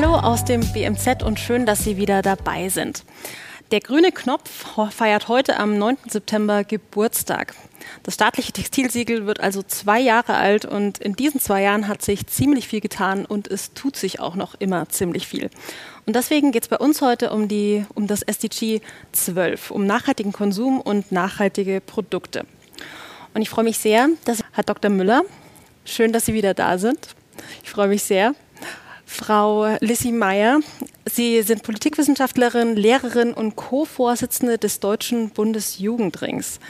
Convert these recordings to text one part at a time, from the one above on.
Hallo aus dem BMZ und schön, dass Sie wieder dabei sind. Der grüne Knopf feiert heute am 9. September Geburtstag. Das staatliche Textilsiegel wird also zwei Jahre alt und in diesen zwei Jahren hat sich ziemlich viel getan und es tut sich auch noch immer ziemlich viel. Und deswegen geht es bei uns heute um, die, um das SDG 12, um nachhaltigen Konsum und nachhaltige Produkte. Und ich freue mich sehr, dass Herr Dr. Müller, schön, dass Sie wieder da sind. Ich freue mich sehr. Frau Lissy Meyer, Sie sind Politikwissenschaftlerin, Lehrerin und Co-Vorsitzende des Deutschen Bundesjugendrings.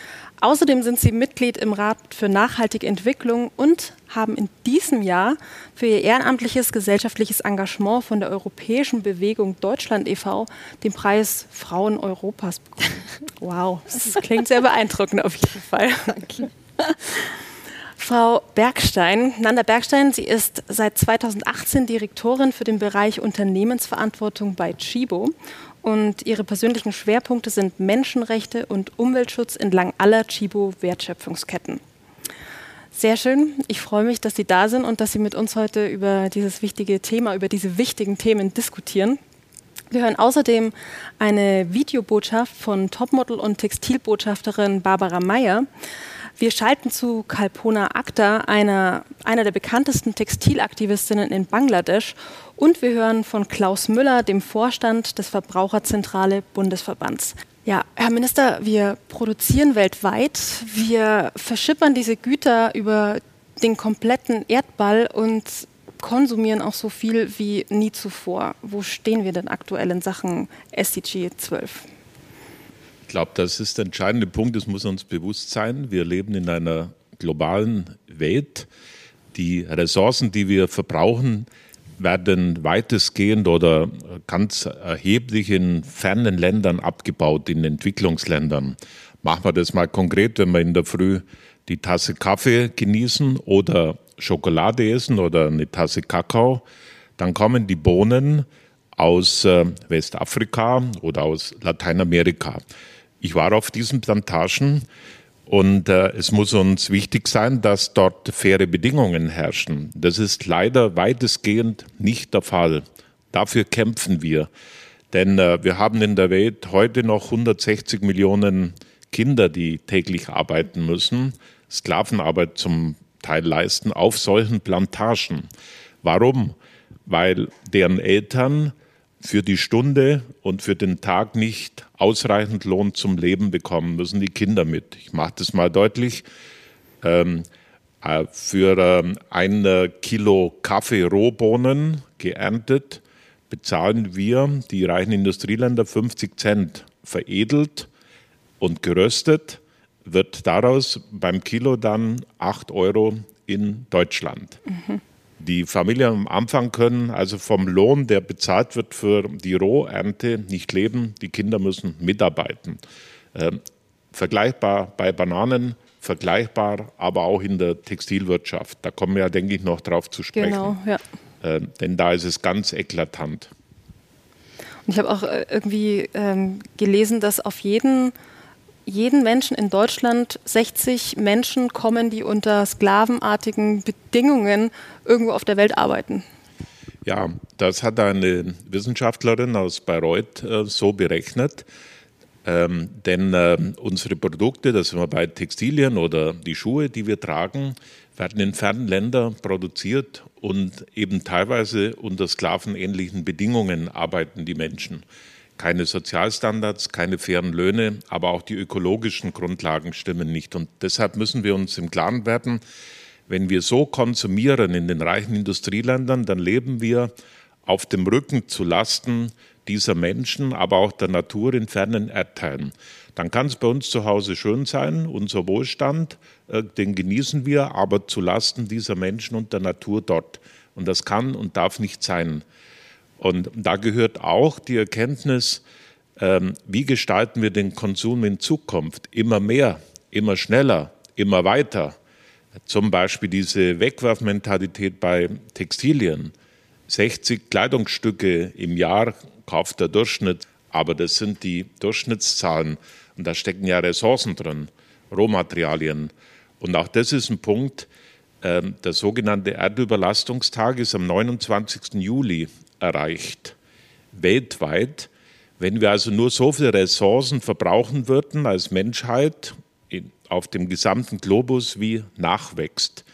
Außerdem sind Sie Mitglied im Rat für nachhaltige Entwicklung und haben in diesem Jahr für Ihr ehrenamtliches gesellschaftliches Engagement von der Europäischen Bewegung Deutschland e.V. den Preis Frauen Europas bekommen. Wow, das klingt sehr beeindruckend auf jeden Fall. Danke. Frau Bergstein, Nanda Bergstein, sie ist seit 2018 Direktorin für den Bereich Unternehmensverantwortung bei Chibo und ihre persönlichen Schwerpunkte sind Menschenrechte und Umweltschutz entlang aller Chibo-Wertschöpfungsketten. Sehr schön. Ich freue mich, dass Sie da sind und dass Sie mit uns heute über dieses wichtige Thema, über diese wichtigen Themen diskutieren. Wir hören außerdem eine Videobotschaft von Topmodel und Textilbotschafterin Barbara Meyer. Wir schalten zu Kalpona Akhtar, einer, einer der bekanntesten Textilaktivistinnen in Bangladesch. Und wir hören von Klaus Müller, dem Vorstand des Verbraucherzentrale Bundesverbands. Ja, Herr Minister, wir produzieren weltweit. Wir verschippern diese Güter über den kompletten Erdball und konsumieren auch so viel wie nie zuvor. Wo stehen wir denn aktuell in Sachen SDG 12? Glaube, das ist der entscheidende Punkt, das muss uns bewusst sein. Wir leben in einer globalen Welt. Die Ressourcen, die wir verbrauchen, werden weitestgehend oder ganz erheblich in fernen Ländern abgebaut, in Entwicklungsländern. Machen wir das mal konkret, wenn wir in der Früh die Tasse Kaffee genießen oder Schokolade essen oder eine Tasse Kakao, dann kommen die Bohnen aus äh, Westafrika oder aus Lateinamerika. Ich war auf diesen Plantagen und äh, es muss uns wichtig sein, dass dort faire Bedingungen herrschen. Das ist leider weitestgehend nicht der Fall. Dafür kämpfen wir. Denn äh, wir haben in der Welt heute noch 160 Millionen Kinder, die täglich arbeiten müssen, Sklavenarbeit zum Teil leisten auf solchen Plantagen. Warum? Weil deren Eltern für die Stunde und für den Tag nicht ausreichend Lohn zum Leben bekommen, müssen die Kinder mit. Ich mache das mal deutlich. Ähm, äh, für ähm, ein äh, Kilo Kaffee Rohbohnen geerntet bezahlen wir, die reichen Industrieländer, 50 Cent veredelt und geröstet, wird daraus beim Kilo dann 8 Euro in Deutschland. Mhm. Die Familien am Anfang können also vom Lohn, der bezahlt wird für die Rohernte, nicht leben. Die Kinder müssen mitarbeiten. Ähm, vergleichbar bei Bananen, vergleichbar aber auch in der Textilwirtschaft. Da kommen wir ja, denke ich, noch drauf zu sprechen. Genau, ja. Äh, denn da ist es ganz eklatant. Und ich habe auch äh, irgendwie ähm, gelesen, dass auf jeden jeden Menschen in Deutschland 60 Menschen kommen, die unter sklavenartigen Bedingungen irgendwo auf der Welt arbeiten. Ja, das hat eine Wissenschaftlerin aus Bayreuth äh, so berechnet. Ähm, denn äh, unsere Produkte, das sind wir bei Textilien oder die Schuhe, die wir tragen, werden in fernen Ländern produziert und eben teilweise unter sklavenähnlichen Bedingungen arbeiten die Menschen keine Sozialstandards, keine fairen Löhne, aber auch die ökologischen Grundlagen stimmen nicht. Und deshalb müssen wir uns im Klaren werden, wenn wir so konsumieren in den reichen Industrieländern, dann leben wir auf dem Rücken zu Lasten dieser Menschen, aber auch der Natur in fernen Erdteilen. Dann kann es bei uns zu Hause schön sein, unser Wohlstand, äh, den genießen wir, aber zu Lasten dieser Menschen und der Natur dort. Und das kann und darf nicht sein. Und da gehört auch die Erkenntnis, ähm, wie gestalten wir den Konsum in Zukunft? Immer mehr, immer schneller, immer weiter. Zum Beispiel diese Wegwerfmentalität bei Textilien. 60 Kleidungsstücke im Jahr kauft der Durchschnitt, aber das sind die Durchschnittszahlen und da stecken ja Ressourcen drin, Rohmaterialien. Und auch das ist ein Punkt, ähm, der sogenannte Erdüberlastungstag ist am 29. Juli erreicht, weltweit. Wenn wir also nur so viele Ressourcen verbrauchen würden als Menschheit auf dem gesamten Globus, wie nachwächst,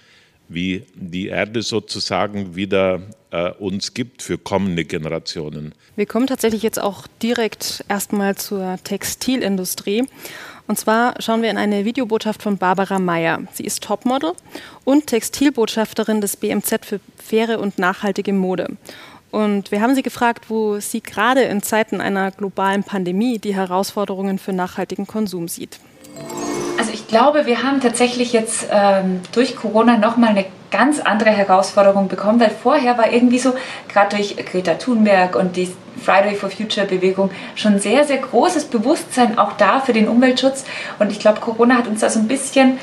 wie die Erde sozusagen wieder äh, uns gibt für kommende Generationen. Wir kommen tatsächlich jetzt auch direkt erstmal zur Textilindustrie. Und zwar schauen wir in eine Videobotschaft von Barbara Meyer. Sie ist Topmodel und Textilbotschafterin des BMZ für faire und nachhaltige Mode. Und wir haben sie gefragt, wo sie gerade in Zeiten einer globalen Pandemie die Herausforderungen für nachhaltigen Konsum sieht. Also ich glaube, wir haben tatsächlich jetzt ähm, durch Corona nochmal eine ganz andere Herausforderung bekommen, weil vorher war irgendwie so, gerade durch Greta Thunberg und die Friday for Future Bewegung, schon sehr, sehr großes Bewusstsein auch da für den Umweltschutz. Und ich glaube, Corona hat uns da so ein bisschen...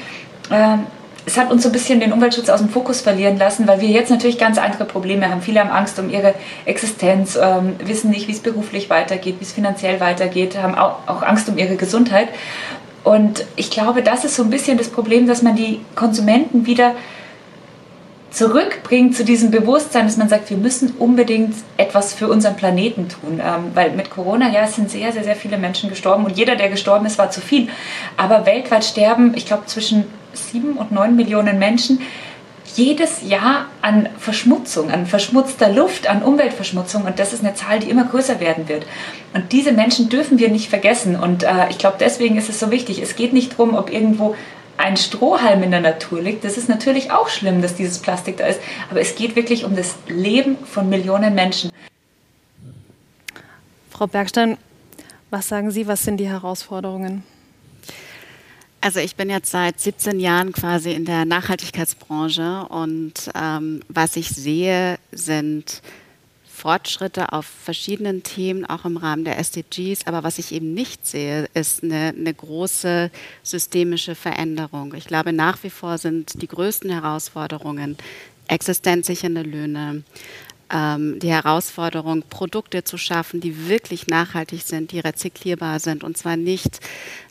Ähm, es hat uns so ein bisschen den Umweltschutz aus dem Fokus verlieren lassen, weil wir jetzt natürlich ganz andere Probleme haben. Viele haben Angst um ihre Existenz, ähm, wissen nicht, wie es beruflich weitergeht, wie es finanziell weitergeht, haben auch, auch Angst um ihre Gesundheit. Und ich glaube, das ist so ein bisschen das Problem, dass man die Konsumenten wieder zurückbringt zu diesem Bewusstsein, dass man sagt, wir müssen unbedingt etwas für unseren Planeten tun. Ähm, weil mit Corona, ja, es sind sehr, sehr, sehr viele Menschen gestorben und jeder, der gestorben ist, war zu viel. Aber weltweit sterben, ich glaube, zwischen sieben und neun Millionen Menschen jedes Jahr an Verschmutzung, an verschmutzter Luft, an Umweltverschmutzung. Und das ist eine Zahl, die immer größer werden wird. Und diese Menschen dürfen wir nicht vergessen. Und äh, ich glaube, deswegen ist es so wichtig. Es geht nicht darum, ob irgendwo ein Strohhalm in der Natur liegt. Das ist natürlich auch schlimm, dass dieses Plastik da ist. Aber es geht wirklich um das Leben von Millionen Menschen. Frau Bergstein, was sagen Sie, was sind die Herausforderungen? Also ich bin jetzt seit 17 Jahren quasi in der Nachhaltigkeitsbranche und ähm, was ich sehe, sind Fortschritte auf verschiedenen Themen, auch im Rahmen der SDGs. Aber was ich eben nicht sehe, ist eine, eine große systemische Veränderung. Ich glaube, nach wie vor sind die größten Herausforderungen existenzsichernde Löhne, ähm, die Herausforderung, Produkte zu schaffen, die wirklich nachhaltig sind, die rezyklierbar sind und zwar nicht,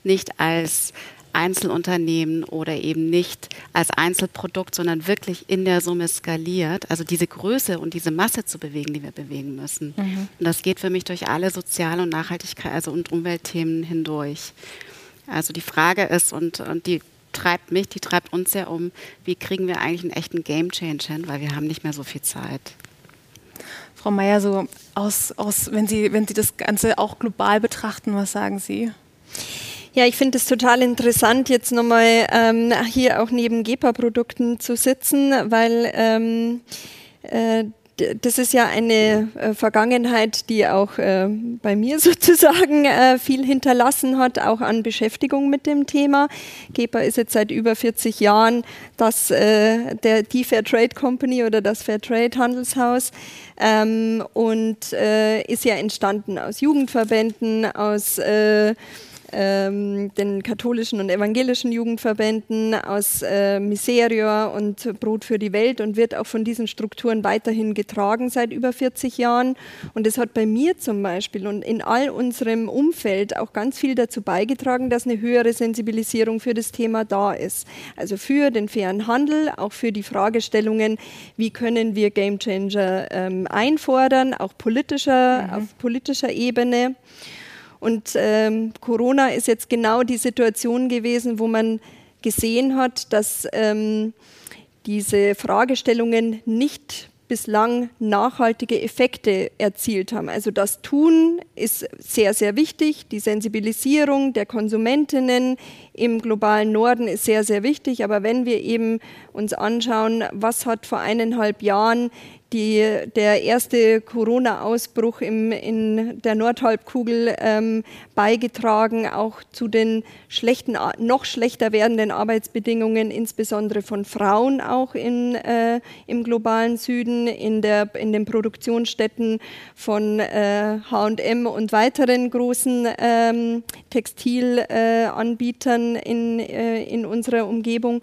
nicht als Einzelunternehmen oder eben nicht als Einzelprodukt, sondern wirklich in der Summe skaliert. Also diese Größe und diese Masse zu bewegen, die wir bewegen müssen. Mhm. Und das geht für mich durch alle Sozial- und Nachhaltigkeit, also und Umweltthemen hindurch. Also die Frage ist, und, und die treibt mich, die treibt uns ja um, wie kriegen wir eigentlich einen echten Game Change hin, weil wir haben nicht mehr so viel Zeit. Frau Mayer, so aus, aus wenn, Sie, wenn Sie das Ganze auch global betrachten, was sagen Sie? Ja, ich finde es total interessant, jetzt nochmal ähm, hier auch neben GEPA-Produkten zu sitzen, weil ähm, äh, das ist ja eine äh, Vergangenheit, die auch äh, bei mir sozusagen äh, viel hinterlassen hat, auch an Beschäftigung mit dem Thema. GEPA ist jetzt seit über 40 Jahren das, äh, der, die Fair Trade Company oder das Fair Trade Handelshaus ähm, und äh, ist ja entstanden aus Jugendverbänden, aus äh, ähm, den katholischen und evangelischen Jugendverbänden, aus äh, Miserior und Brot für die Welt und wird auch von diesen Strukturen weiterhin getragen seit über 40 Jahren. Und es hat bei mir zum Beispiel und in all unserem Umfeld auch ganz viel dazu beigetragen, dass eine höhere Sensibilisierung für das Thema da ist. Also für den fairen Handel, auch für die Fragestellungen, wie können wir Gamechanger ähm, einfordern, auch politischer, mhm. auf politischer Ebene. Und ähm, Corona ist jetzt genau die Situation gewesen, wo man gesehen hat, dass ähm, diese Fragestellungen nicht bislang nachhaltige Effekte erzielt haben. Also das Tun ist sehr, sehr wichtig. Die Sensibilisierung der Konsumentinnen im globalen Norden ist sehr, sehr wichtig. Aber wenn wir eben uns anschauen, was hat vor eineinhalb Jahren die, der erste Corona-Ausbruch in der Nordhalbkugel ähm, beigetragen, auch zu den schlechten, noch schlechter werdenden Arbeitsbedingungen, insbesondere von Frauen auch in, äh, im globalen Süden, in, der, in den Produktionsstätten von H&M und weiteren großen ähm, Textilanbietern äh, in, äh, in unserer Umgebung.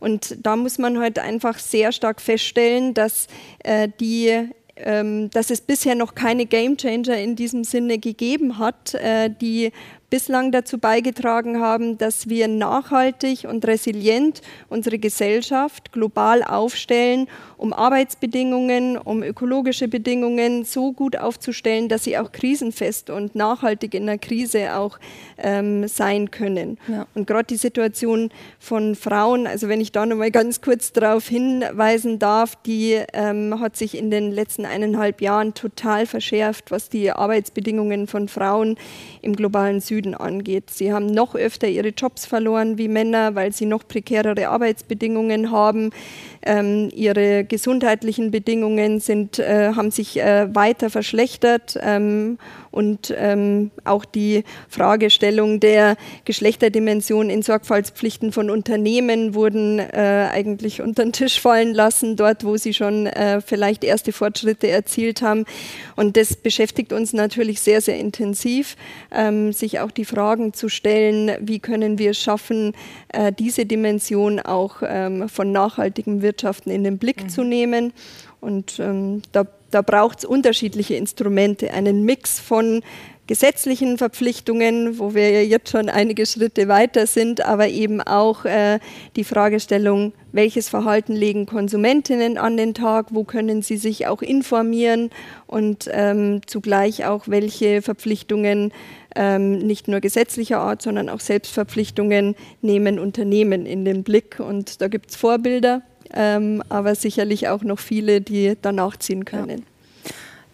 Und da muss man halt einfach sehr stark feststellen, dass äh, die ähm, dass es bisher noch keine Gamechanger in diesem Sinne gegeben hat, äh, die bislang dazu beigetragen haben, dass wir nachhaltig und resilient unsere Gesellschaft global aufstellen, um Arbeitsbedingungen, um ökologische Bedingungen so gut aufzustellen, dass sie auch krisenfest und nachhaltig in der Krise auch ähm, sein können. Ja. Und gerade die Situation von Frauen, also wenn ich da nochmal ganz kurz darauf hinweisen darf, die ähm, hat sich in den letzten eineinhalb Jahren total verschärft, was die Arbeitsbedingungen von Frauen im globalen Süden angeht. Sie haben noch öfter ihre Jobs verloren wie Männer, weil sie noch prekärere Arbeitsbedingungen haben. Ähm, ihre gesundheitlichen Bedingungen sind, äh, haben sich äh, weiter verschlechtert ähm, und ähm, auch die Fragestellung der Geschlechterdimension in Sorgfaltspflichten von Unternehmen wurden äh, eigentlich unter den Tisch fallen lassen, dort wo sie schon äh, vielleicht erste Fortschritte erzielt haben. Und das beschäftigt uns natürlich sehr, sehr intensiv, ähm, sich auch die Fragen zu stellen, wie können wir es schaffen, äh, diese Dimension auch ähm, von nachhaltigem Wirtschaften in den Blick mhm. zu nehmen. Und ähm, da, da braucht es unterschiedliche Instrumente, einen Mix von gesetzlichen Verpflichtungen, wo wir ja jetzt schon einige Schritte weiter sind, aber eben auch äh, die Fragestellung, welches Verhalten legen Konsumentinnen an den Tag, wo können sie sich auch informieren und ähm, zugleich auch, welche Verpflichtungen ähm, nicht nur gesetzlicher Art, sondern auch Selbstverpflichtungen nehmen Unternehmen in den Blick. Und da gibt es Vorbilder, ähm, aber sicherlich auch noch viele, die danach ziehen können.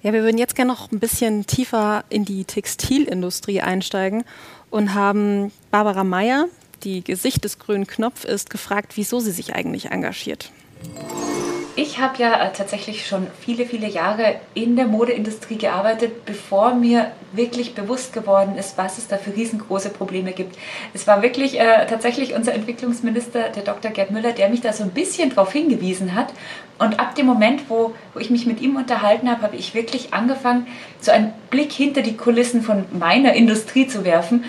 Ja. ja, wir würden jetzt gerne noch ein bisschen tiefer in die Textilindustrie einsteigen und haben Barbara Meyer, die Gesicht des grünen Knopf ist, gefragt, wieso sie sich eigentlich engagiert. Ich habe ja äh, tatsächlich schon viele, viele Jahre in der Modeindustrie gearbeitet, bevor mir wirklich bewusst geworden ist, was es da für riesengroße Probleme gibt. Es war wirklich äh, tatsächlich unser Entwicklungsminister, der Dr. Gerd Müller, der mich da so ein bisschen darauf hingewiesen hat. Und ab dem Moment, wo, wo ich mich mit ihm unterhalten habe, habe ich wirklich angefangen, so einen Blick hinter die Kulissen von meiner Industrie zu werfen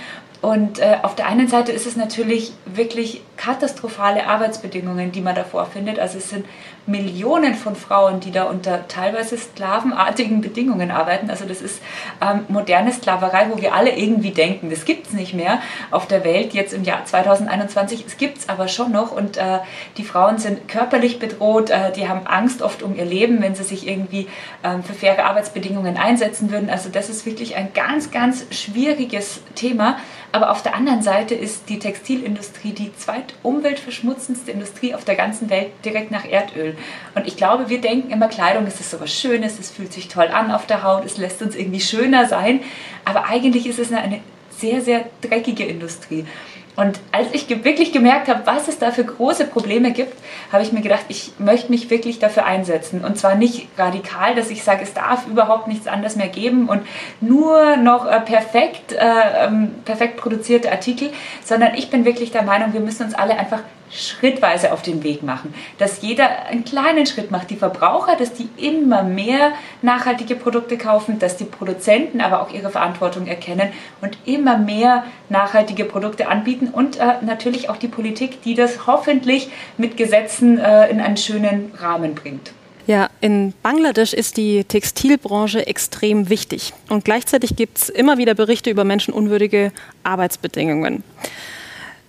und äh, auf der einen Seite ist es natürlich wirklich katastrophale Arbeitsbedingungen, die man da vorfindet. Also es sind Millionen von Frauen, die da unter teilweise sklavenartigen Bedingungen arbeiten. Also das ist ähm, moderne Sklaverei, wo wir alle irgendwie denken, das gibt es nicht mehr auf der Welt jetzt im Jahr 2021. Es gibt es aber schon noch und äh, die Frauen sind körperlich bedroht, äh, die haben Angst oft um ihr Leben, wenn sie sich irgendwie ähm, für faire Arbeitsbedingungen einsetzen würden. Also das ist wirklich ein ganz, ganz schwieriges Thema. Aber auf der anderen Seite ist die Textilindustrie die zweitumweltverschmutzendste Industrie auf der ganzen Welt direkt nach Erdöl. Und ich glaube, wir denken immer, Kleidung ist so was Schönes, es fühlt sich toll an auf der Haut, es lässt uns irgendwie schöner sein. Aber eigentlich ist es eine, sehr, sehr dreckige Industrie. Und als ich wirklich gemerkt habe, was es da für große Probleme gibt, habe ich mir gedacht, ich möchte mich wirklich dafür einsetzen. Und zwar nicht radikal, dass ich sage, es darf überhaupt nichts anderes mehr geben und nur noch äh, perfekt, äh, ähm, perfekt produzierte Artikel, sondern ich bin wirklich der Meinung, wir müssen uns alle einfach schrittweise auf den Weg machen. Dass jeder einen kleinen Schritt macht. Die Verbraucher, dass die immer mehr nachhaltige Produkte kaufen, dass die Produzenten aber auch ihre Verantwortung erkennen und immer mehr nachhaltige Produkte anbieten und äh, natürlich auch die Politik, die das hoffentlich mit Gesetzen äh, in einen schönen Rahmen bringt. Ja, in Bangladesch ist die Textilbranche extrem wichtig und gleichzeitig gibt es immer wieder Berichte über menschenunwürdige Arbeitsbedingungen.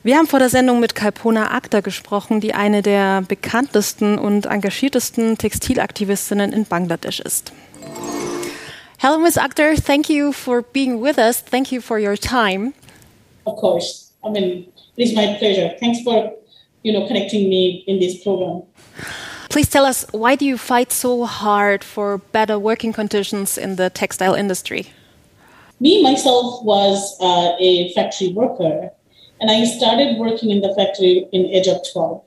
Wir haben vor der Sendung mit Kalpona Akhtar gesprochen, die eine der bekanntesten und engagiertesten Textilaktivistinnen in Bangladesch ist. Hello, Ms. Akhtar. Thank you for being with us. Thank you for your time. Of course. I mean, it is my pleasure. Thanks for, you know, connecting me in this program. Please tell us why do you fight so hard for better working conditions in the textile industry? Me myself was uh, a factory worker And I started working in the factory in age of 12.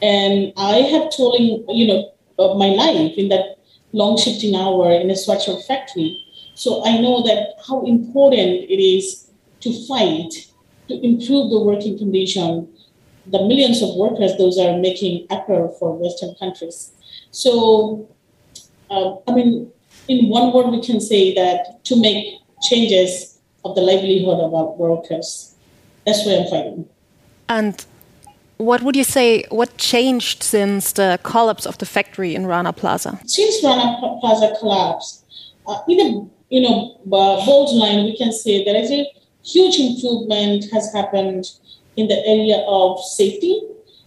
And I have him, you know, of my life in that long shifting hour in a sweatshop factory. So I know that how important it is to fight to improve the working condition. The millions of workers those are making occur for Western countries. So, uh, I mean, in one word, we can say that to make changes of the livelihood of our workers. That's where I'm fighting. And what would you say? What changed since the collapse of the factory in Rana Plaza? Since Rana Plaza collapsed, uh, even you know, bold line, we can say that there is a huge improvement has happened in the area of safety,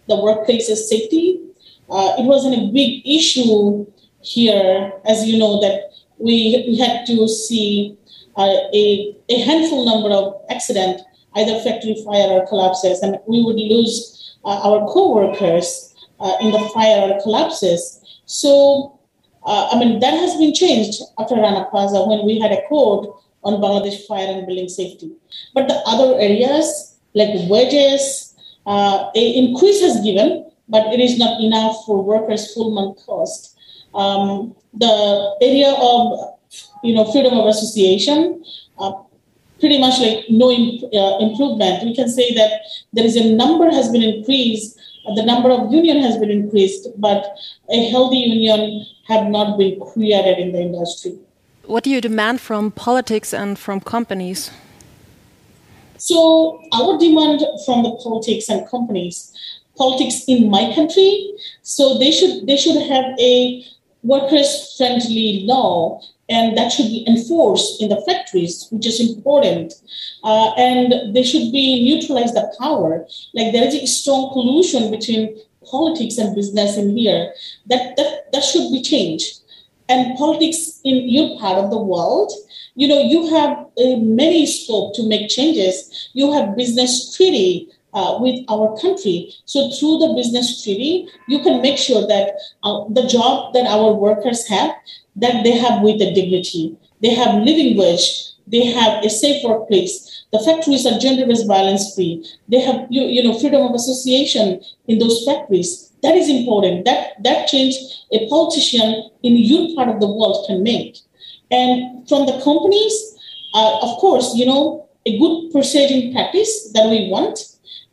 the workplace's safety. Uh, it wasn't a big issue here, as you know, that we, we had to see uh, a, a handful number of accident, either factory fire or collapses, and we would lose uh, our co-workers uh, in the fire or collapses. So, uh, I mean, that has been changed after Rana Plaza when we had a code on Bangladesh fire and building safety. But the other areas like wages, uh, a increase has given, but it is not enough for workers' full month cost. Um, the area of you know freedom of association, uh, pretty much like no imp- uh, improvement. We can say that there is a number has been increased, the number of union has been increased, but a healthy union have not been created in the industry. What do you demand from politics and from companies? So our demand from the politics and companies, politics in my country, so they should they should have a workers friendly law and that should be enforced in the factories, which is important. Uh, and they should be neutralize the power. Like there is a strong collusion between politics and business in here. That that that should be changed. And politics in your part of the world, you know, you have uh, many scope to make changes. You have business treaty uh, with our country. So through the business treaty, you can make sure that uh, the job that our workers have, that they have with a dignity. They have living wage. They have a safe workplace. The factories are gender-based violence free. They have you, you know freedom of association in those factories. That is important. That that change a politician in your part of the world can make. And from the companies, uh, of course, you know a good purchasing practice that we want.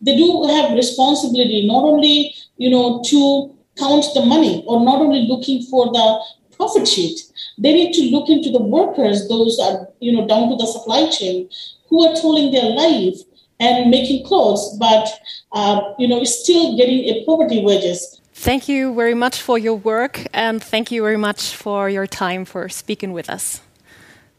They do have responsibility not only you know to count the money or not only looking for the profit sheet. They need to look into the workers, those are, you know, down to the supply chain, who are tolling their life and making clothes, but, uh, you know, still getting a poverty wages. Thank you very much for your work and thank you very much for your time for speaking with us.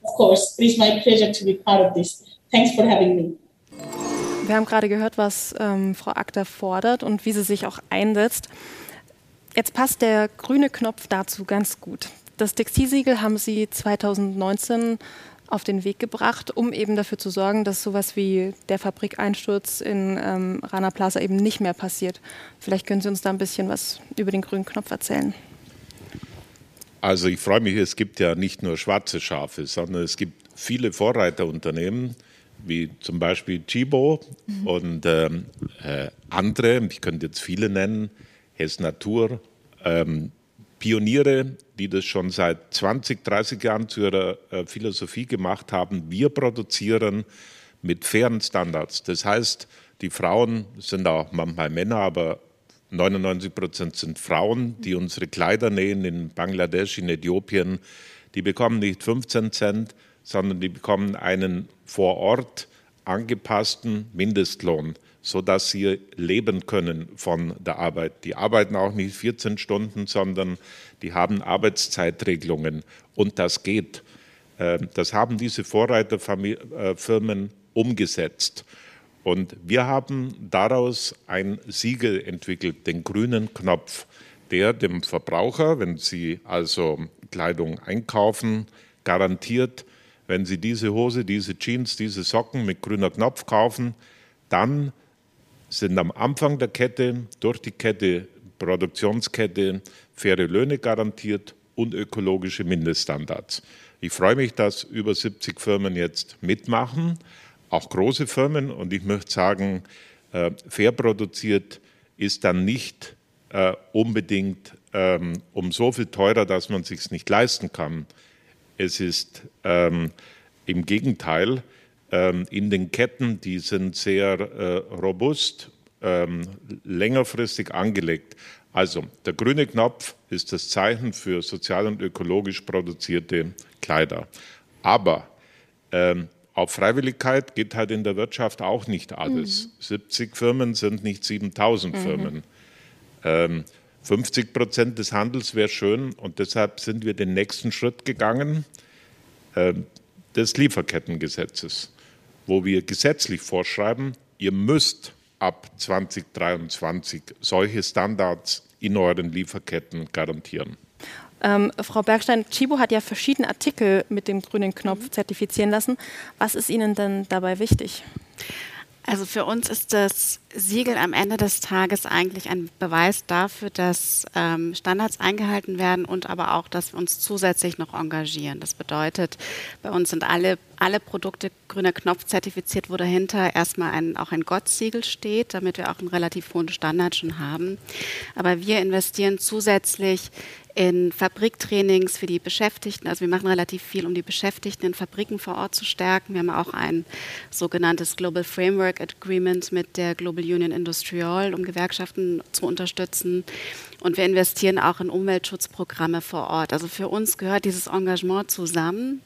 Of course, it is my pleasure to be part of this. Thanks for having me. Wir haben gerade gehört, was ähm, Frau Akta fordert und wie sie sich auch einsetzt. Jetzt passt der grüne Knopf dazu ganz gut. Das Textilsiegel haben Sie 2019 auf den Weg gebracht, um eben dafür zu sorgen, dass sowas wie der Fabrikeinsturz in ähm, Rana Plaza eben nicht mehr passiert. Vielleicht können Sie uns da ein bisschen was über den grünen Knopf erzählen. Also ich freue mich, es gibt ja nicht nur schwarze Schafe, sondern es gibt viele Vorreiterunternehmen, wie zum Beispiel Chibo mhm. und ähm, äh, andere, ich könnte jetzt viele nennen, Hess Natur, ähm, Pioniere, die das schon seit 20, 30 Jahren zu ihrer äh, Philosophie gemacht haben. Wir produzieren mit fairen Standards. Das heißt, die Frauen sind auch manchmal Männer, aber 99 Prozent sind Frauen, die unsere Kleider nähen in Bangladesch, in Äthiopien. Die bekommen nicht 15 Cent, sondern die bekommen einen vor Ort angepassten Mindestlohn sodass sie leben können von der Arbeit. Die arbeiten auch nicht 14 Stunden, sondern die haben Arbeitszeitregelungen und das geht. Ähm, das haben diese Vorreiterfirmen umgesetzt. Und wir haben daraus ein Siegel entwickelt, den grünen Knopf, der dem Verbraucher, wenn Sie also Kleidung einkaufen, garantiert, wenn Sie diese Hose, diese Jeans, diese Socken mit grüner Knopf kaufen, dann sind am Anfang der Kette, durch die Kette, Produktionskette, faire Löhne garantiert und ökologische Mindeststandards. Ich freue mich, dass über 70 Firmen jetzt mitmachen, auch große Firmen. Und ich möchte sagen, äh, fair produziert ist dann nicht äh, unbedingt ähm, um so viel teurer, dass man es sich nicht leisten kann. Es ist ähm, im Gegenteil, ähm, in den Ketten, die sind sehr äh, robust, ähm, längerfristig angelegt. Also der grüne Knopf ist das Zeichen für sozial und ökologisch produzierte Kleider. Aber ähm, auf Freiwilligkeit geht halt in der Wirtschaft auch nicht alles. Mhm. 70 Firmen sind nicht 7000 mhm. Firmen. Ähm, 50 Prozent des Handels wäre schön und deshalb sind wir den nächsten Schritt gegangen äh, des Lieferkettengesetzes. wo wir gesetzlich vorschreiben, ihr müsst ab 2023 solche Standards in euren Lieferketten garantieren. Ähm, Frau Bergstein, Chibo hat ja verschiedene Artikel mit dem grünen Knopf zertifizieren lassen. Was ist Ihnen denn dabei wichtig? Also für uns ist das Siegel am Ende des Tages eigentlich ein Beweis dafür, dass ähm, Standards eingehalten werden und aber auch, dass wir uns zusätzlich noch engagieren. Das bedeutet, bei uns sind alle, alle Produkte grüner Knopf zertifiziert, wo dahinter erstmal ein, auch ein Gott-Siegel steht, damit wir auch einen relativ hohen Standard schon haben. Aber wir investieren zusätzlich in Fabriktrainings für die Beschäftigten. Also wir machen relativ viel, um die Beschäftigten in Fabriken vor Ort zu stärken. Wir haben auch ein sogenanntes Global Framework Agreement mit der Global Union Industrial, um Gewerkschaften zu unterstützen. Und wir investieren auch in Umweltschutzprogramme vor Ort. Also für uns gehört dieses Engagement zusammen.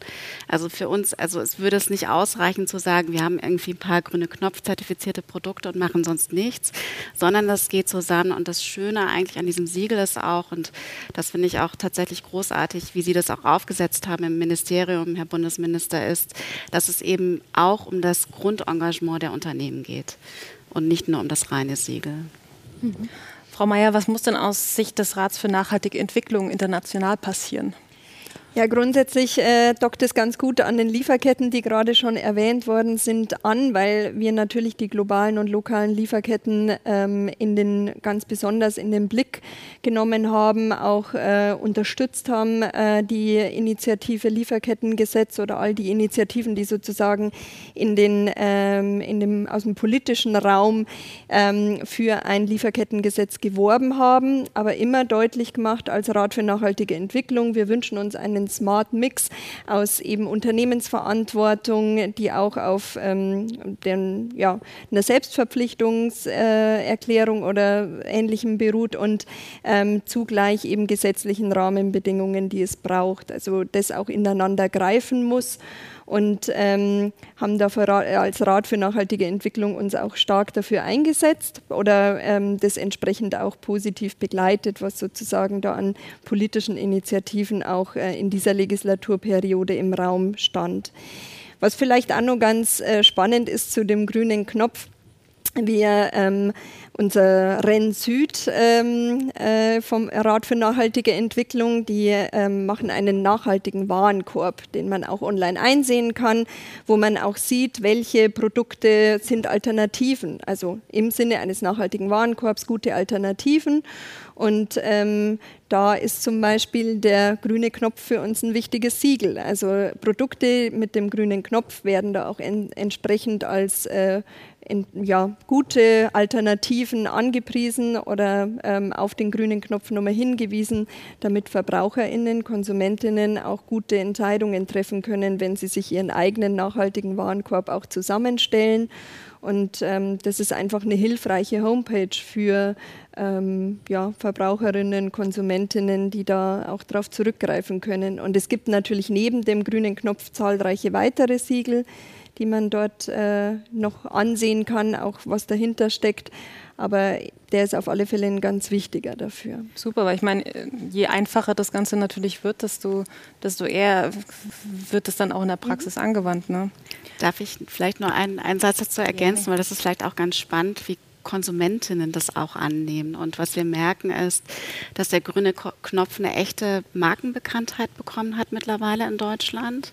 Also für uns, also es würde es nicht ausreichen zu sagen, wir haben irgendwie ein paar grüne Knopf-zertifizierte Produkte und machen sonst nichts, sondern das geht zusammen. Und das Schöne eigentlich an diesem Siegel ist auch, und das finde ich auch tatsächlich großartig, wie Sie das auch aufgesetzt haben im Ministerium, Herr Bundesminister, ist, dass es eben auch um das Grundengagement der Unternehmen geht und nicht nur um das reine Siegel. Mhm. Frau Mayer, was muss denn aus Sicht des Rats für nachhaltige Entwicklung international passieren? Ja, grundsätzlich äh, dockt es ganz gut an den Lieferketten, die gerade schon erwähnt worden sind, an, weil wir natürlich die globalen und lokalen Lieferketten ähm, in den ganz besonders in den Blick genommen haben, auch äh, unterstützt haben, äh, die Initiative Lieferkettengesetz oder all die Initiativen, die sozusagen in den, ähm, in dem, aus dem politischen Raum ähm, für ein Lieferkettengesetz geworben haben, aber immer deutlich gemacht als Rat für nachhaltige Entwicklung. Wir wünschen uns einen einen Smart Mix aus eben Unternehmensverantwortung, die auch auf ähm, den, ja, einer Selbstverpflichtungserklärung äh, oder Ähnlichem beruht und ähm, zugleich eben gesetzlichen Rahmenbedingungen, die es braucht. Also das auch ineinander greifen muss und ähm, haben da als Rat für nachhaltige Entwicklung uns auch stark dafür eingesetzt oder ähm, das entsprechend auch positiv begleitet, was sozusagen da an politischen Initiativen auch äh, in dieser Legislaturperiode im Raum stand. Was vielleicht auch noch ganz äh, spannend ist zu dem grünen Knopf, wir ähm, unser Renn Süd ähm, äh, vom Rat für nachhaltige Entwicklung, die ähm, machen einen nachhaltigen Warenkorb, den man auch online einsehen kann, wo man auch sieht, welche Produkte sind Alternativen, also im Sinne eines nachhaltigen Warenkorbs gute Alternativen. Und ähm, da ist zum Beispiel der grüne Knopf für uns ein wichtiges Siegel. Also Produkte mit dem grünen Knopf werden da auch en entsprechend als äh, in, ja, gute Alternativen angepriesen oder ähm, auf den grünen Knopf nochmal hingewiesen, damit VerbraucherInnen, KonsumentInnen auch gute Entscheidungen treffen können, wenn sie sich ihren eigenen nachhaltigen Warenkorb auch zusammenstellen. Und ähm, das ist einfach eine hilfreiche Homepage für ähm, ja, Verbraucherinnen, Konsumentinnen, die da auch darauf zurückgreifen können. Und es gibt natürlich neben dem grünen Knopf zahlreiche weitere Siegel die man dort äh, noch ansehen kann, auch was dahinter steckt. Aber der ist auf alle Fälle ein ganz wichtiger dafür. Super, weil ich meine, je einfacher das Ganze natürlich wird, desto, desto eher wird es dann auch in der Praxis mhm. angewandt. Ne? Darf ich vielleicht nur einen, einen Satz dazu ergänzen, ja. weil das ist vielleicht auch ganz spannend, wie Konsumentinnen das auch annehmen. Und was wir merken ist, dass der grüne Knopf eine echte Markenbekanntheit bekommen hat mittlerweile in Deutschland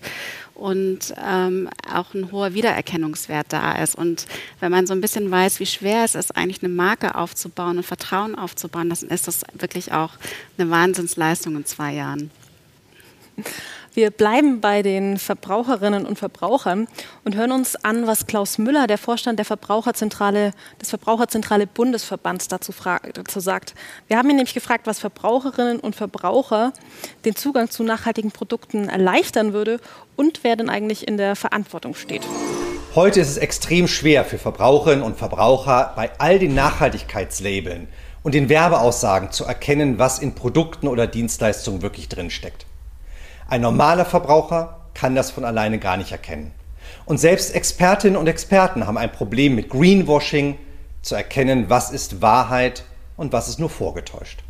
und ähm, auch ein hoher Wiedererkennungswert da ist. Und wenn man so ein bisschen weiß, wie schwer es ist, eigentlich eine Marke aufzubauen und Vertrauen aufzubauen, dann ist das wirklich auch eine Wahnsinnsleistung in zwei Jahren. Wir bleiben bei den Verbraucherinnen und Verbrauchern und hören uns an, was Klaus Müller, der Vorstand der Verbraucherzentrale, des Verbraucherzentrale Bundesverbands dazu, dazu sagt. Wir haben ihn nämlich gefragt, was Verbraucherinnen und Verbraucher den Zugang zu nachhaltigen Produkten erleichtern würde und wer denn eigentlich in der Verantwortung steht. Heute ist es extrem schwer für Verbraucherinnen und Verbraucher bei all den Nachhaltigkeitslabeln und den Werbeaussagen zu erkennen, was in Produkten oder Dienstleistungen wirklich drinsteckt. Ein normaler Verbraucher kann das von alleine gar nicht erkennen. Und selbst Expertinnen und Experten haben ein Problem mit Greenwashing, zu erkennen, was ist Wahrheit und was ist nur vorgetäuscht.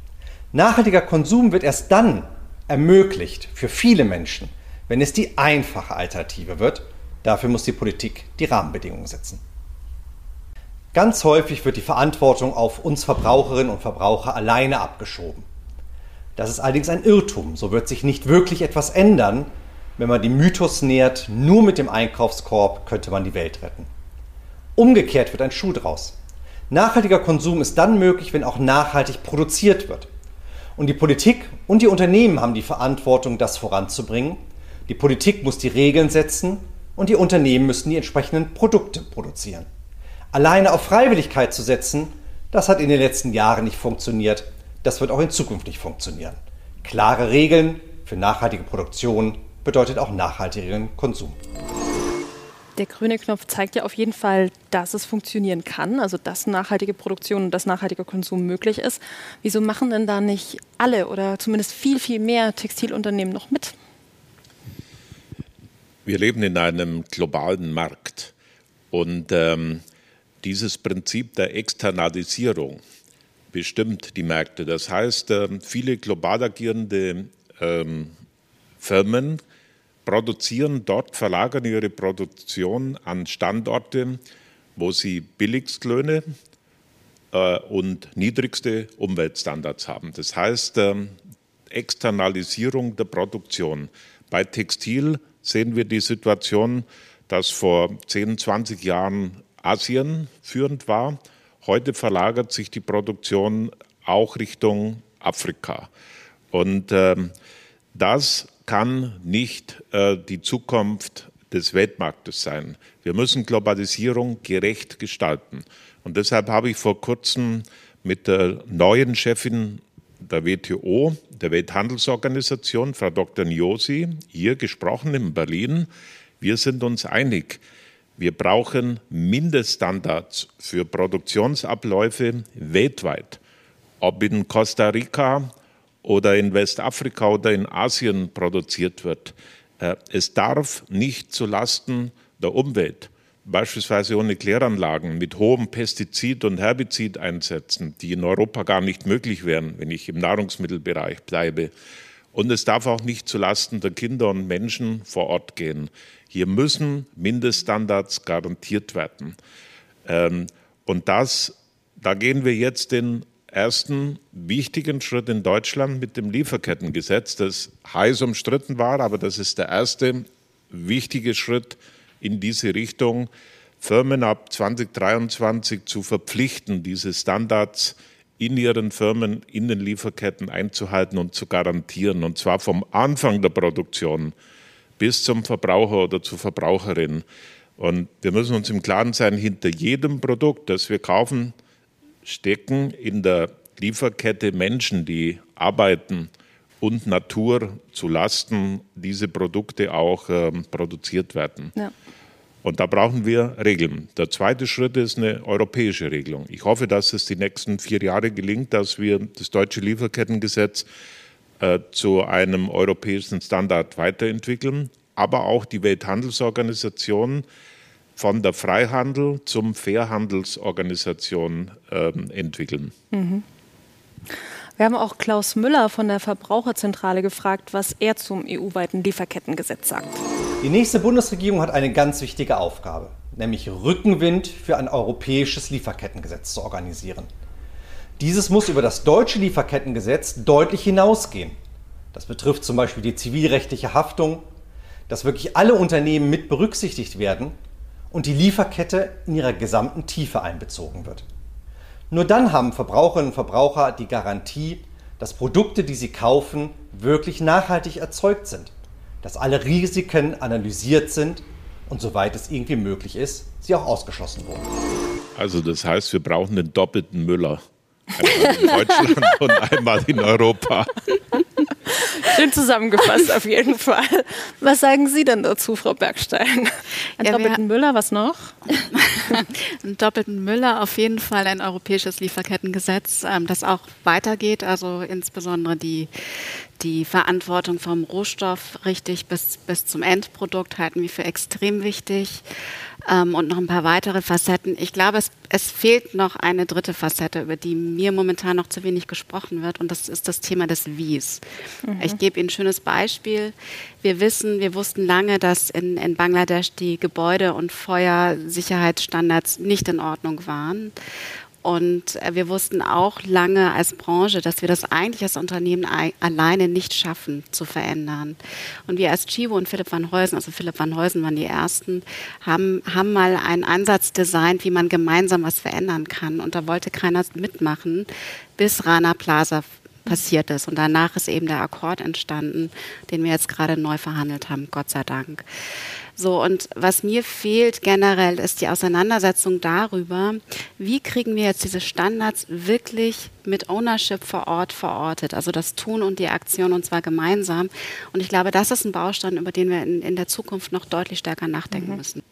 Nachhaltiger Konsum wird erst dann ermöglicht für viele Menschen, wenn es die einfache Alternative wird Dafür muss die Politik die Rahmenbedingungen setzen. Ganz häufig wird die Verantwortung auf uns Verbraucherinnen und Verbraucher alleine abgeschoben. Das ist allerdings ein Irrtum. So wird sich nicht wirklich etwas ändern, wenn man dem Mythos nähert, nur mit dem Einkaufskorb könnte man die Welt retten. Umgekehrt wird ein Schuh draus. Nachhaltiger Konsum ist dann möglich, wenn auch nachhaltig produziert wird. Und die Politik und die Unternehmen haben die Verantwortung, das voranzubringen. Die Politik muss die Regeln setzen und die Unternehmen müssen die entsprechenden Produkte produzieren. Alleine auf Freiwilligkeit zu setzen, das hat in den letzten Jahren nicht funktioniert. Das wird auch in Zukunft nicht funktionieren. Klare Regeln für nachhaltige Produktion bedeutet auch nachhaltigeren Konsum. Der grüne Knopf zeigt ja auf jeden Fall, dass es funktionieren kann, also dass nachhaltige Produktion und dass nachhaltiger Konsum möglich ist. Wieso machen denn da nicht alle oder zumindest viel, viel mehr Textilunternehmen noch mit? Wir leben in einem globalen Markt und ähm, dieses Prinzip der Externalisierung bestimmt die Märkte. Das heißt, äh, viele global agierende ähm, Firmen produzieren dort, verlagern ihre Produktion an Standorte, wo sie Billigstlöhne äh, und niedrigste Umweltstandards haben. Das heißt, ähm, Externalisierung der Produktion. Bei Textil sehen wir die Situation, dass vor 10, 20 Jahren Asien führend war. Heute verlagert sich die Produktion auch Richtung Afrika. Und ähm, das kann nicht äh, die Zukunft des Weltmarktes sein. Wir müssen Globalisierung gerecht gestalten. Und deshalb habe ich vor kurzem mit der neuen Chefin der WTO, der Welthandelsorganisation, Frau Dr. Niosi, hier gesprochen in Berlin. Wir sind uns einig. Wir brauchen Mindeststandards für Produktionsabläufe weltweit. Ob in Costa Rica oder in Westafrika oder in Asien produziert wird. Äh, es darf nicht zulasten der Umwelt, beispielsweise ohne Kläranlagen, mit hohem Pestizid- und Herbizideinsätzen, die in Europa gar nicht möglich wären, wenn ich im Nahrungsmittelbereich bleibe. Und es darf auch nicht zulasten der Kinder und Menschen vor Ort gehen. Hier müssen Mindeststandards garantiert werden. Ähm, und das, da gehen wir jetzt den ersten wichtigen Schritt in Deutschland mit dem Lieferkettengesetz, das heiß umstritten war, aber das ist der erste wichtige Schritt in diese Richtung, Firmen ab 2023 zu verpflichten, diese Standards in ihren Firmen, in den Lieferketten einzuhalten und zu garantieren, und zwar vom Anfang der Produktion bis zum Verbraucher oder zur Verbraucherin. Und wir müssen uns im Klaren sein, hinter jedem Produkt, das wir kaufen, stecken in der Lieferkette Menschen, die arbeiten und Natur zu Lasten diese Produkte auch äh, produziert werden. Ja. Und da brauchen wir Regeln. Der zweite Schritt ist eine europäische Regelung. Ich hoffe, dass es die nächsten vier Jahre gelingt, dass wir das deutsche Lieferkettengesetz äh, zu einem europäischen Standard weiterentwickeln, aber auch die Welthandelsorganisation von der Freihandel zum Fairhandelsorganisation ähm, entwickeln. Mhm. Wir haben auch Klaus Müller von der Verbraucherzentrale gefragt, was er zum EU-weiten Lieferkettengesetz sagt. Die nächste Bundesregierung hat eine ganz wichtige Aufgabe, nämlich Rückenwind für ein europäisches Lieferkettengesetz zu organisieren. Dieses muss über das deutsche Lieferkettengesetz deutlich hinausgehen. Das betrifft zum Beispiel die zivilrechtliche Haftung, dass wirklich alle Unternehmen mit berücksichtigt werden und die Lieferkette in ihrer gesamten Tiefe einbezogen wird. Nur dann haben Verbraucherinnen und Verbraucher die Garantie, dass Produkte, die sie kaufen, wirklich nachhaltig erzeugt sind, dass alle Risiken analysiert sind und soweit es irgendwie möglich ist, sie auch ausgeschlossen wurden. Also das heißt, wir brauchen den doppelten Müller. Einmal in Deutschland und einmal in Europa. Schön zusammengefasst auf jeden Fall. Was sagen Sie denn dazu, Frau Bergstein? Einen ja, doppelten Müller, was noch? einen doppelten Müller, auf jeden Fall ein europäisches Lieferkettengesetz, ähm, das auch weitergeht, also insbesondere die, die Verantwortung vom Rohstoff richtig bis, bis zum Endprodukt halten wir für extrem wichtig. Ähm, und noch ein paar weitere Facetten. Ich glaube, es, es fehlt noch eine dritte Facette, über die mir momentan noch zu wenig gesprochen wird, und das ist das Thema des Wies. Mhm. Ich gebe Ihnen ein schönes Beispiel. Wir wissen, wir wussten lange, dass in, in Bangladesch die Gebäude- und Feuersicherheitsstandards nicht in Ordnung waren. Und äh, wir wussten auch lange als Branche, dass wir das eigentlich als Unternehmen alleine nicht schaffen zu verändern. Und wir als Chivo und Philipp van Heusen, also Philipp van Heusen waren die ersten, haben, haben mal einen Ansatz designt, wie man gemeinsam was verändern kann. Und da wollte keiner mitmachen, bis Rana Plaza passiert ist. Und danach ist eben der Akkord entstanden, den wir jetzt gerade neu verhandelt haben, Gott sei Dank. So, und was mir fehlt generell ist die Auseinandersetzung darüber, wie kriegen wir jetzt diese Standards wirklich mit Ownership vor Ort verortet, also das Tun und die Aktion und zwar gemeinsam. Und ich glaube, das ist ein Baustein, über den wir in, in der Zukunft noch deutlich stärker nachdenken mhm. müssen.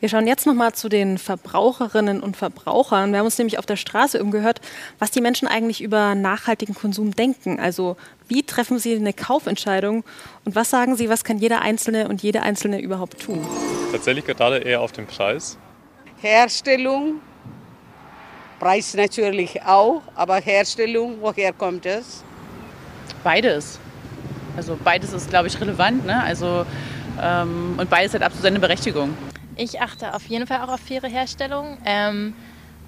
Wir schauen jetzt nochmal zu den Verbraucherinnen und Verbrauchern. Wir haben uns nämlich auf der Straße umgehört, was die Menschen eigentlich über nachhaltigen Konsum denken. Also wie treffen Sie eine Kaufentscheidung und was sagen Sie, was kann jeder Einzelne und jede Einzelne überhaupt tun? Tatsächlich gerade eher auf den Preis. Herstellung, Preis natürlich auch, aber Herstellung, woher kommt es? Beides. Also beides ist, glaube ich, relevant. Ne? Also, ähm, und beides hat absolut seine Berechtigung. Ich achte auf jeden Fall auch auf faire Herstellung. Ähm,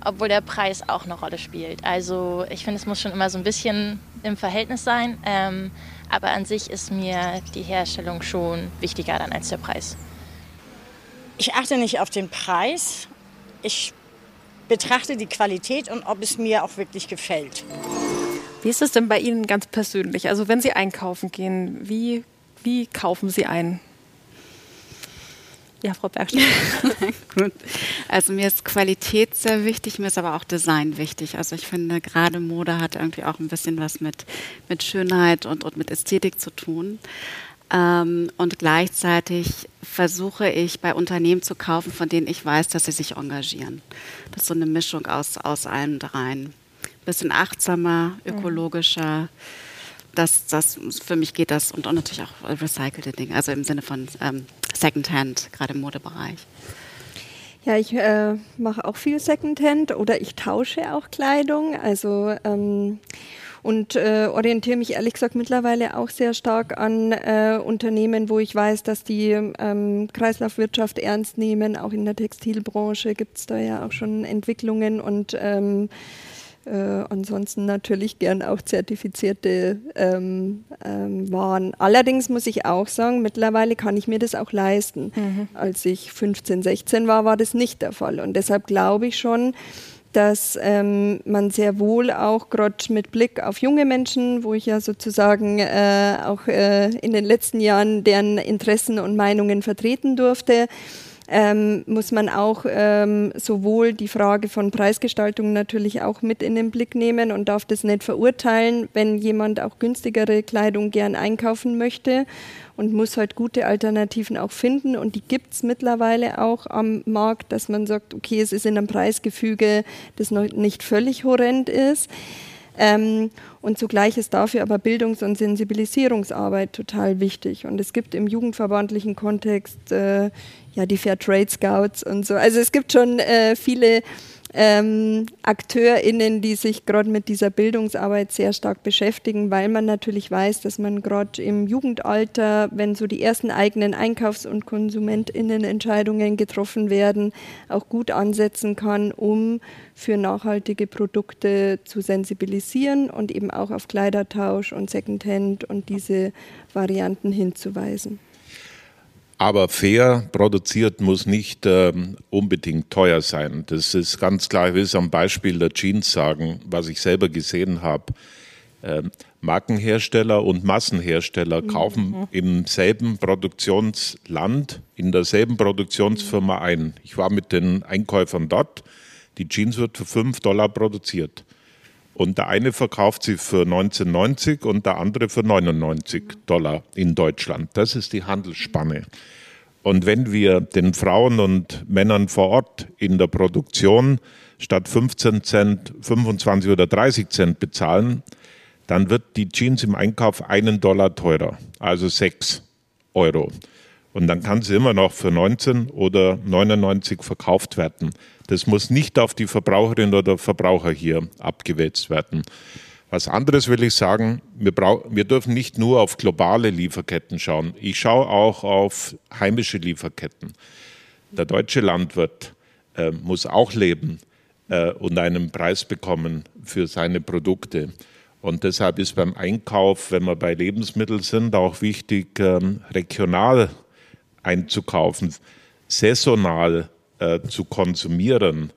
obwohl der Preis auch eine Rolle spielt. Also ich finde, es muss schon immer so ein bisschen im Verhältnis sein, ähm, aber an sich ist mir die Herstellung schon wichtiger dann als der Preis. Ich achte nicht auf den Preis, ich betrachte die Qualität und ob es mir auch wirklich gefällt. Wie ist es denn bei Ihnen ganz persönlich? Also wenn Sie einkaufen gehen, wie, wie kaufen Sie ein? Ja, Frau Bergstein. Gut. Also mir ist Qualität sehr wichtig, mir ist aber auch Design wichtig. Also ich finde, gerade Mode hat irgendwie auch ein bisschen was mit, mit Schönheit und, und mit Ästhetik zu tun. Ähm, und gleichzeitig versuche ich bei Unternehmen zu kaufen, von denen ich weiß, dass sie sich engagieren. Das ist so eine Mischung aus, aus allen dreien. Bisschen achtsamer, mhm. ökologischer. Das, das, für mich geht das und, und natürlich auch recycelte Dinge, also im Sinne von ähm, Secondhand, gerade im Modebereich? Ja, ich äh, mache auch viel Secondhand oder ich tausche auch Kleidung. Also ähm, und äh, orientiere mich ehrlich gesagt mittlerweile auch sehr stark an äh, Unternehmen, wo ich weiß, dass die ähm, Kreislaufwirtschaft ernst nehmen. Auch in der Textilbranche gibt es da ja auch schon Entwicklungen und ähm, äh, ansonsten natürlich gern auch zertifizierte ähm, ähm, Waren. Allerdings muss ich auch sagen, mittlerweile kann ich mir das auch leisten. Mhm. Als ich 15, 16 war, war das nicht der Fall. Und deshalb glaube ich schon, dass ähm, man sehr wohl auch gerade mit Blick auf junge Menschen, wo ich ja sozusagen äh, auch äh, in den letzten Jahren deren Interessen und Meinungen vertreten durfte, ähm, muss man auch ähm, sowohl die Frage von Preisgestaltung natürlich auch mit in den Blick nehmen und darf das nicht verurteilen, wenn jemand auch günstigere Kleidung gern einkaufen möchte und muss halt gute Alternativen auch finden und die gibt es mittlerweile auch am Markt, dass man sagt, okay, es ist in einem Preisgefüge, das noch nicht völlig horrend ist. Ähm, und zugleich ist dafür aber Bildungs- und Sensibilisierungsarbeit total wichtig. Und es gibt im jugendverbandlichen Kontext äh, ja die Fair Trade Scouts und so. Also es gibt schon äh, viele ähm, AkteurInnen, die sich gerade mit dieser Bildungsarbeit sehr stark beschäftigen, weil man natürlich weiß, dass man gerade im Jugendalter, wenn so die ersten eigenen Einkaufs- und KonsumentInnen-Entscheidungen getroffen werden, auch gut ansetzen kann, um für nachhaltige Produkte zu sensibilisieren und eben auch auf Kleidertausch und Secondhand und diese Varianten hinzuweisen. Aber fair produziert muss nicht ähm, unbedingt teuer sein. Das ist ganz klar, ich will es am Beispiel der Jeans sagen, was ich selber gesehen habe. Ähm, Markenhersteller und Massenhersteller mhm. kaufen im selben Produktionsland, in derselben Produktionsfirma ein. Ich war mit den Einkäufern dort. Die Jeans wird für 5 Dollar produziert. Und der eine verkauft sie für 1990 und der andere für 99 Dollar in Deutschland. Das ist die Handelsspanne. Und wenn wir den Frauen und Männern vor Ort in der Produktion statt 15 Cent 25 oder 30 Cent bezahlen, dann wird die Jeans im Einkauf einen Dollar teurer, also sechs Euro. Und dann kann sie immer noch für 19 oder 99 verkauft werden. Das muss nicht auf die Verbraucherin oder Verbraucher hier abgewälzt werden. Was anderes will ich sagen, wir, wir dürfen nicht nur auf globale Lieferketten schauen. Ich schaue auch auf heimische Lieferketten. Der deutsche Landwirt äh, muss auch leben äh, und einen Preis bekommen für seine Produkte. Und deshalb ist beim Einkauf, wenn wir bei Lebensmitteln sind, auch wichtig, ähm, regional einzukaufen, saisonal äh, zu konsumieren,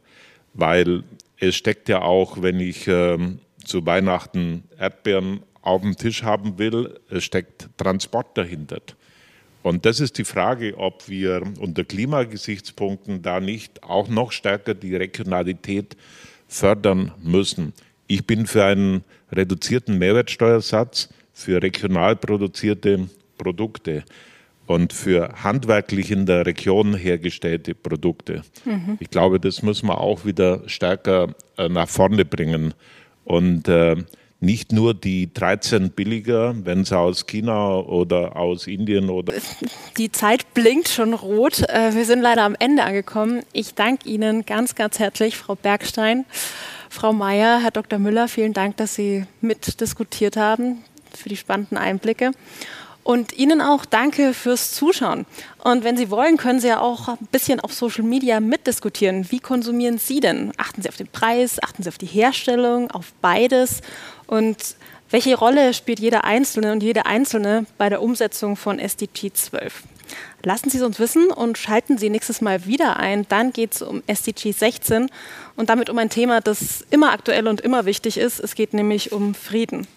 weil es steckt ja auch, wenn ich ähm, zu Weihnachten Erdbeeren auf dem Tisch haben will, steckt Transport dahinter. Und das ist die Frage, ob wir unter Klimagesichtspunkten da nicht auch noch stärker die Regionalität fördern müssen. Ich bin für einen reduzierten Mehrwertsteuersatz für regional produzierte Produkte und für handwerklich in der Region hergestellte Produkte. Mhm. Ich glaube, das muss man auch wieder stärker äh, nach vorne bringen. Und äh, nicht nur die 13 billiger, wenn sie aus China oder aus Indien oder. Die Zeit blinkt schon rot. Äh, wir sind leider am Ende angekommen. Ich danke Ihnen ganz, ganz herzlich, Frau Bergstein, Frau Mayer, Herr Dr. Müller. Vielen Dank, dass Sie mitdiskutiert haben für die spannenden Einblicke. Und Ihnen auch danke fürs Zuschauen. Und wenn Sie wollen, können Sie ja auch ein bisschen auf Social Media mitdiskutieren. Wie konsumieren Sie denn? Achten Sie auf den Preis, achten Sie auf die Herstellung, auf beides? Und welche Rolle spielt jeder Einzelne und jede Einzelne bei der Umsetzung von SDG 12? Lassen Sie es uns wissen und schalten Sie nächstes Mal wieder ein. Dann geht es um SDG 16 und damit um ein Thema, das immer aktuell und immer wichtig ist. Es geht nämlich um Frieden.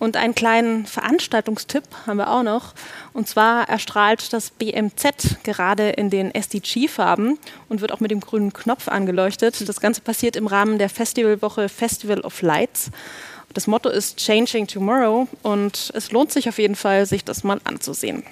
Und einen kleinen Veranstaltungstipp haben wir auch noch. Und zwar erstrahlt das BMZ gerade in den SDG-Farben und wird auch mit dem grünen Knopf angeleuchtet. Das Ganze passiert im Rahmen der Festivalwoche Festival of Lights. Das Motto ist Changing Tomorrow und es lohnt sich auf jeden Fall, sich das mal anzusehen.